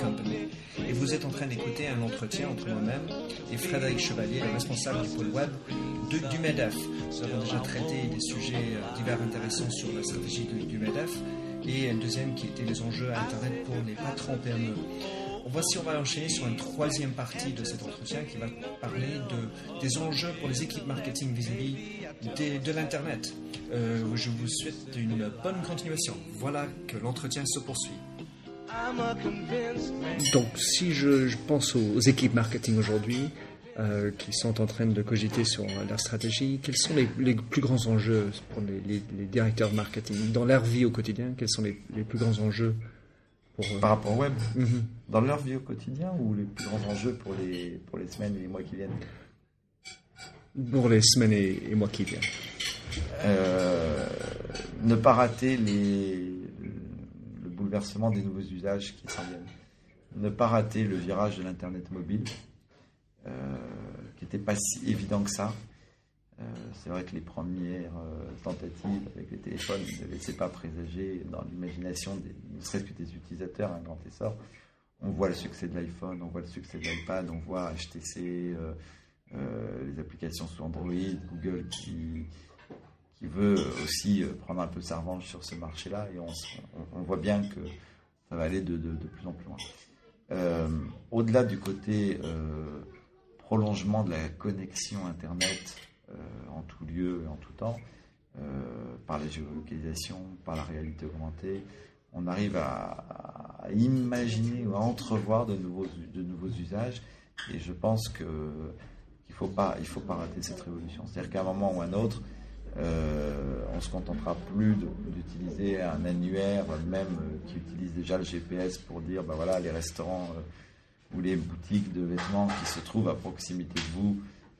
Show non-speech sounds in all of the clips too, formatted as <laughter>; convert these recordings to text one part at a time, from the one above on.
Company. Et vous êtes en train d'écouter un entretien entre moi-même et Frédéric Chevalier, le responsable du pôle web de, du MEDEF. Nous avons déjà traité des sujets euh, divers intéressants sur la stratégie du MEDEF et un deuxième qui était les enjeux à Internet pour les patrons PME. Voici, on va enchaîner sur une troisième partie de cet entretien qui va parler de, des enjeux pour les équipes marketing vis-à-vis de, l'Internet. Euh, je vous souhaite une bonne continuation. Voilà que l'entretien se poursuit. Donc, si je, pense aux, équipes marketing aujourd'hui, euh, qui sont en train de cogiter sur leur stratégie, quels sont les, plus grands enjeux pour les, directeurs marketing dans leur vie au quotidien? Quels sont les, plus grands enjeux euh, Par rapport au web? Mhm. Dans leur vie au quotidien ou les plus grands enjeux pour les, pour les semaines et les mois qui viennent? Pour les semaines et, mois qui viennent. Euh, ne pas rater les, le des nouveaux usages qui s'en viennent. Ne pas rater le virage de l'Internet mobile, euh, qui n'était pas si évident que ça. Euh, c'est vrai que les premières euh, tentatives avec les téléphones ne laissaient pas présager dans l'imagination, ne serait-ce que des utilisateurs, un grand essor. On voit le succès de l'iPhone, on voit le succès de l'iPad, on voit HTC, les applications sous Android, Google qui, qui veut aussi prendre un peu sa revanche sur ce marché-là et on, voit bien que ça va aller de, plus en plus loin. Au-delà du côté prolongement de la connexion Internet, euh, en tout lieu et en tout temps, euh, par la géolocalisation, par la réalité augmentée, on arrive à, imaginer ou à entrevoir de nouveaux, usages. Et je pense qu'il faut pas, il faut pas rater cette révolution. C'est-à-dire qu'à un moment ou à un autre, euh, on se contentera plus d'utiliser un annuaire, même qui utilise déjà le GPS pour dire, ben voilà, les restaurants ou les boutiques de vêtements qui se trouvent à proximité de vous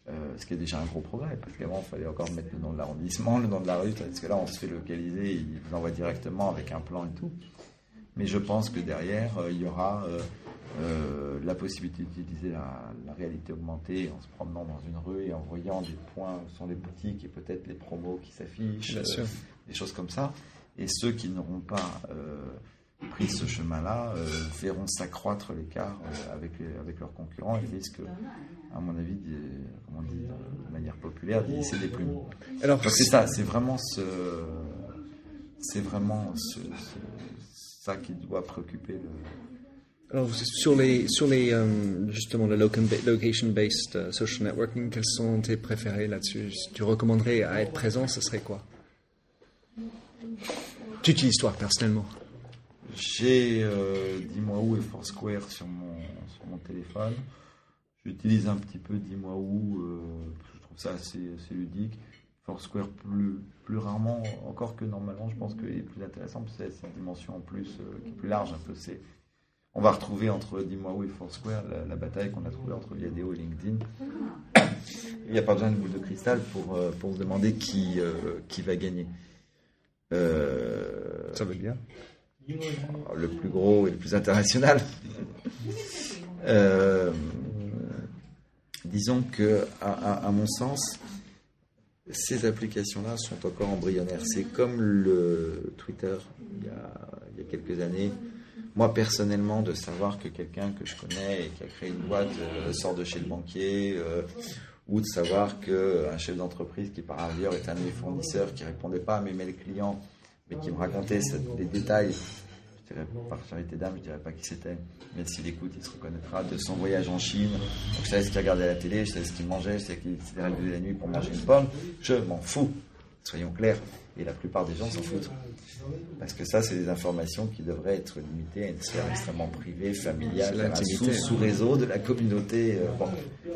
euh, ce qui est déjà un gros progrès, parce qu'avant, il fallait encore mettre le nom de l'arrondissement, le nom de la rue, parce que là, on se fait localiser, il vous envoie directement avec un plan et tout. Mais je pense que derrière, euh, il y aura euh, la possibilité d'utiliser la, réalité augmentée en se promenant dans une rue et en voyant des points où sont les boutiques et peut-être les promos qui s'affichent, des choses comme ça. Et ceux qui n'auront pas pris ce chemin-là euh, verront s'accroître l'écart euh, avec, avec leurs concurrents et risquent, à mon avis, on dit de manière populaire, d'y laisser des plumes. Alors, c'est ça, c'est vraiment ce, c'est vraiment ce, ça qui doit préoccuper le. Alors, sur les, sur les, euh, justement, le location-based social networking, quels sont tes préférés là-dessus? Tu recommanderais à être présent, ce serait quoi? Tu utilises toi personnellement? J'ai euh, Dis-moi où et Foursquare sur mon, téléphone. J'utilise un petit peu Dis-moi où, euh, je trouve ça assez, ludique. Foursquare plus, plus rarement, encore que normalement, je pense qu'il est plus intéressant, parce que c'est une dimension en plus euh, qui est plus large un peu. C'est, on va retrouver entre Dis-moi où et Foursquare la, bataille qu'on a trouvée entre Viadeo et LinkedIn. Il n'y a pas besoin de boule de cristal pour, euh, pour se demander qui, qui va gagner. ça veut dire le plus gros et le plus international. Euh, disons que, à, mon sens, ces applications-là sont encore embryonnaires. C'est comme le Twitter il y, a, quelques années. Moi, personnellement, de savoir que quelqu'un que je connais et qui a créé une boîte euh, sort de chez le banquier, euh, ou de savoir qu'un chef d'entreprise qui par ailleurs est un de mes fournisseurs qui répondait pas à mes mails clients mais qui me racontait les détails, je dirais, par charité d'âme, je dirais pas qui c'était, mais s'il écoute, il se reconnaîtra de son voyage en Chine. Donc, je savais ce qu'il regardait à la télé, je savais ce qu'il mangeait, je savais qu'il s'était réveillé la nuit pour manger une pomme. Je m'en fous, soyons clairs. Et la plupart des gens s'en foutent. Parce que ça, c'est des informations qui devraient être limitées à une sphère extrêmement privée, familiale, un sous, sous réseau de la communauté. Euh,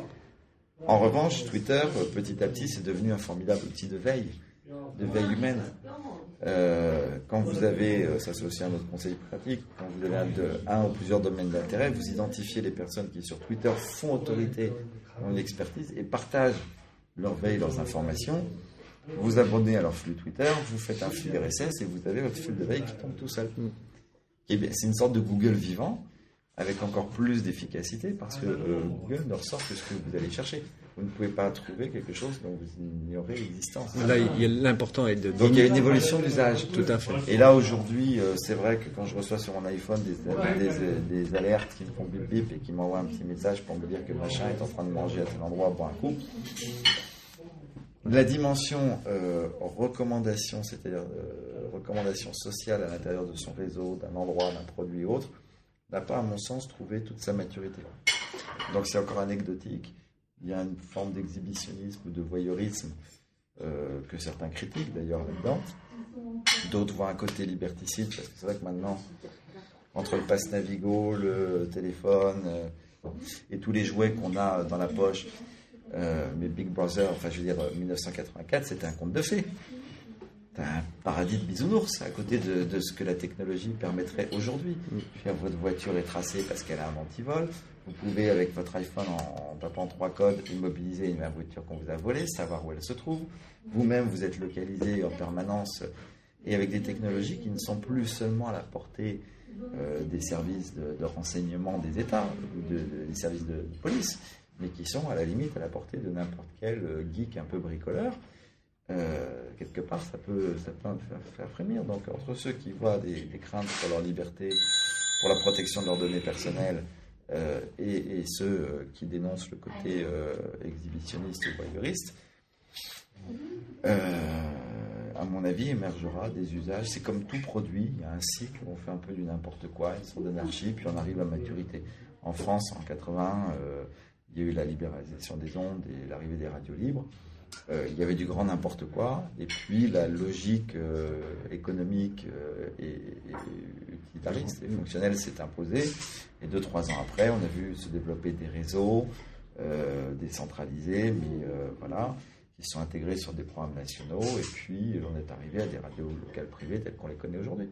en revanche, Twitter, euh, petit à petit, c'est devenu un formidable outil de veille, de veille humaine. Euh, quand vous avez, ça c'est aussi un autre conseil pratique, quand vous avez un, ou plusieurs domaines d'intérêt, vous identifiez les personnes qui sur Twitter font autorité dans l'expertise et partagent leur veille, leurs informations. Vous abonnez à leur flux Twitter, vous faites un flux RSS et vous avez votre flux de veille qui tombe tout seul. Et bien, c'est une sorte de Google vivant avec encore plus d'efficacité parce que euh, Google ne ressort que ce que vous allez chercher. vous ne pouvez pas trouver quelque chose dont vous ignorez l'existence. Là, l'important est de. Donc il y a une évolution d'usage. Tout à fait. Et là aujourd'hui, euh, c'est vrai que quand je reçois sur mon iPhone des, des, alertes qui me font bip bip et qui m'envoient un petit message pour me dire que machin est en train de manger à tel endroit pour un coup. La dimension euh, recommandation, c'est-à-dire euh, recommandation sociale à l'intérieur de son réseau, d'un endroit, d'un produit ou autre, n'a pas, à mon sens, trouvé toute sa maturité. Donc c'est encore anecdotique il y a une forme d'exhibitionnisme ou de voyeurisme euh, que certains critiquent d'ailleurs là-dedans. D'autres voient un côté liberticide, parce que c'est vrai que maintenant, entre le passe Navigo, le téléphone et tous les jouets qu'on a dans la poche, euh, mais Big Brother, enfin je veux dire 1984, c'était un conte de fées. C'est un paradis de bisounours à côté de, ce que la technologie permettrait aujourd'hui. Votre voiture est tracée parce qu'elle a un antivol. Vous pouvez, avec votre iPhone, en, tapant trois codes, immobiliser une voiture qu'on vous a volée, savoir où elle se trouve. Vous-même, vous êtes localisé en permanence et avec des technologies qui ne sont plus seulement à la portée euh, des services de, renseignement des États ou des services de, police, mais qui sont à la limite à la portée de n'importe quel euh, geek un peu bricoleur. Euh, quelque part, ça peut, ça peut faire, frémir. Donc, entre ceux qui voient des, des craintes pour leur liberté, pour la protection de leurs données personnelles, euh, et, ceux qui dénoncent le côté euh, exhibitionniste ou voyeuriste, à mon avis, émergera des usages. C'est comme tout produit, il y a un cycle, on fait un peu du n'importe quoi, une sorte d'anarchie, puis on arrive à maturité. En France, en 80, il y a eu la libéralisation des ondes et l'arrivée des radios libres. Euh, il y avait du grand n'importe quoi, et puis la logique euh, économique euh, et, utilitariste et fonctionnelle s'est imposée. Et deux, trois ans après, on a vu se développer des réseaux décentralisés, mais voilà, qui sont intégrés sur des programmes nationaux, et puis on est arrivé à des radios locales privées telles qu'on les connaît aujourd'hui.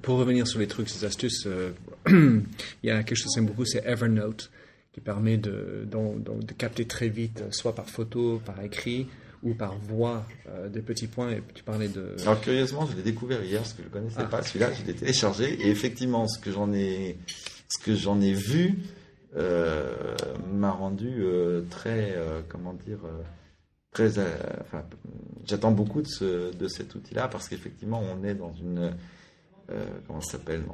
Pour revenir sur les trucs, ces astuces, <clears throat> il y a quelque chose que j'aime beaucoup, c'est Evernote qui permet de, de, capter très vite, soit par photo, par écrit ou par voix, euh, des petits points. Et tu parlais de. Alors curieusement, je l'ai découvert hier, parce que je ne connaissais ah. pas. Celui-là, je l'ai téléchargé et effectivement, ce que j'en ai, ce que j'en ai vu euh, m'a rendu euh, très, comment dire, très. Enfin, j'attends beaucoup de, ce, de cet outil-là parce qu'effectivement, on est dans une euh, comment ça s'appelle,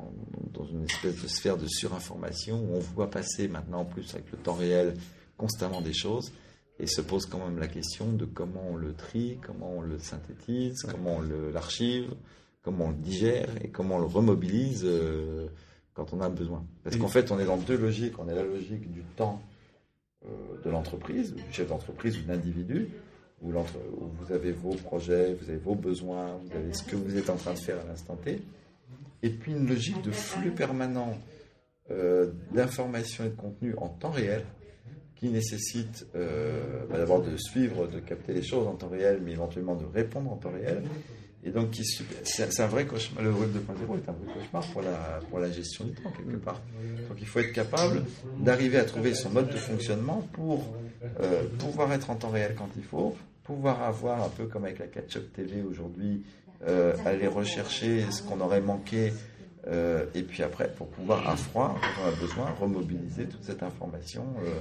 dans, une espèce de sphère de surinformation où on voit passer maintenant en plus avec le temps réel constamment des choses et se pose quand même la question de comment on le trie, comment on le synthétise, comment on l'archive, comment on le digère et comment on le remobilise euh, quand on a besoin. Parce qu'en fait, on est dans deux logiques. On est la logique du temps euh, de l'entreprise, du chef d'entreprise ou de l'individu, où, où, vous avez vos projets, vous avez vos besoins, vous avez ce que vous êtes en train de faire à l'instant T et puis une logique de flux permanent euh, d'informations et de contenu en temps réel qui nécessite euh, bah, d'abord de suivre, de capter les choses en temps réel, mais éventuellement de répondre en temps réel. Et donc, c'est un vrai cauchemar. Le web 2.0 est un vrai cauchemar pour la, pour la gestion du temps, quelque part. Donc, il faut être capable d'arriver à trouver son mode de fonctionnement pour euh, pouvoir être en temps réel quand il faut, pouvoir avoir, un peu comme avec la Catch-up TV aujourd'hui, euh, aller rechercher ce qu'on aurait manqué, euh, et puis après, pour pouvoir à froid, quand on a besoin, remobiliser toute cette information. Euh.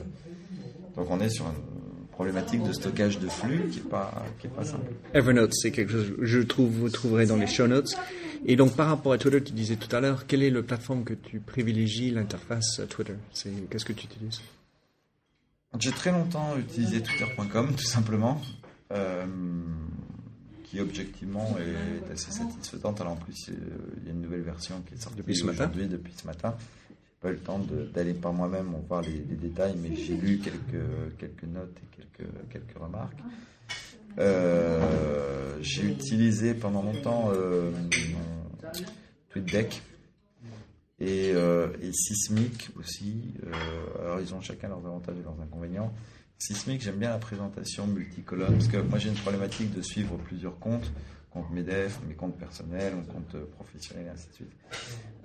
donc on est sur une problématique de stockage de flux qui n'est pas, qui est pas simple. Evernote, c'est quelque chose que je trouve, vous trouverez dans les show notes. Et donc par rapport à Twitter, tu disais tout à l'heure, quelle est la plateforme que tu privilégies, l'interface Twitter? Qu'est-ce que tu utilises? J'ai très longtemps utilisé twitter.com, tout simplement qui objectivement est assez satisfaisante. Alors en plus, il y a une nouvelle version qui est sortie depuis aujourd'hui, depuis ce matin. J'ai pas eu le temps d'aller par moi-même voir les, détails, mais j'ai lu quelques, quelques notes et quelques, quelques remarques. Euh, j'ai utilisé pendant longtemps euh, TweetDeck et, euh, et Sismic aussi. Euh, alors ils ont chacun leurs avantages et leurs inconvénients. Sismic, j'aime bien la présentation multicolonne, parce que moi j'ai une problématique de suivre plusieurs comptes, compte MEDEF, mes comptes personnels, mon compte professionnel, et ainsi de suite.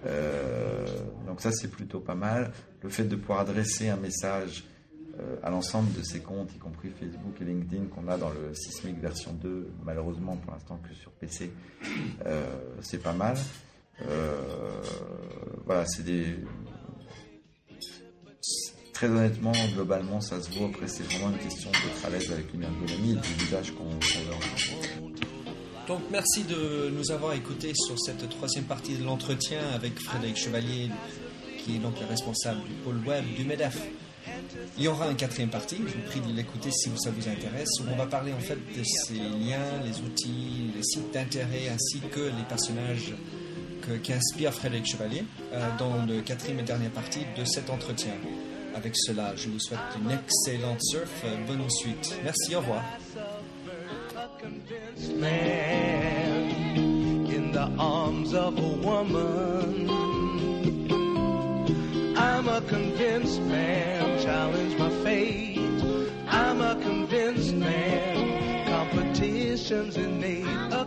Euh, donc ça c'est plutôt pas mal. Le fait de pouvoir adresser un message euh, à l'ensemble de ces comptes, y compris Facebook et LinkedIn, qu'on a dans le Sismic version 2, malheureusement pour l'instant que sur PC, euh, c'est pas mal. voilà, c'est des très honnêtement, globalement, ça se voit. Après, c'est vraiment une question d'être à l'aise avec une ergonomie et du visage qu'on veut Donc merci de nous avoir écoutés sur cette troisième partie de l'entretien avec Frédéric Chevalier, qui est donc le responsable du pôle web du MEDEF. Il y aura une quatrième partie, je vous prie de l'écouter si ça vous intéresse, où on va parler en fait de ces liens, les outils, les sites d'intérêt ainsi que les personnages qui inspirent Frédéric Chevalier euh, dans le quatrième et dernière partie de cet entretien. Avec cela, je vous souhaite une excellente surf. Bonne suite. Merci, au revoir. Challenge my fate. I'm a convinced man, competition's. A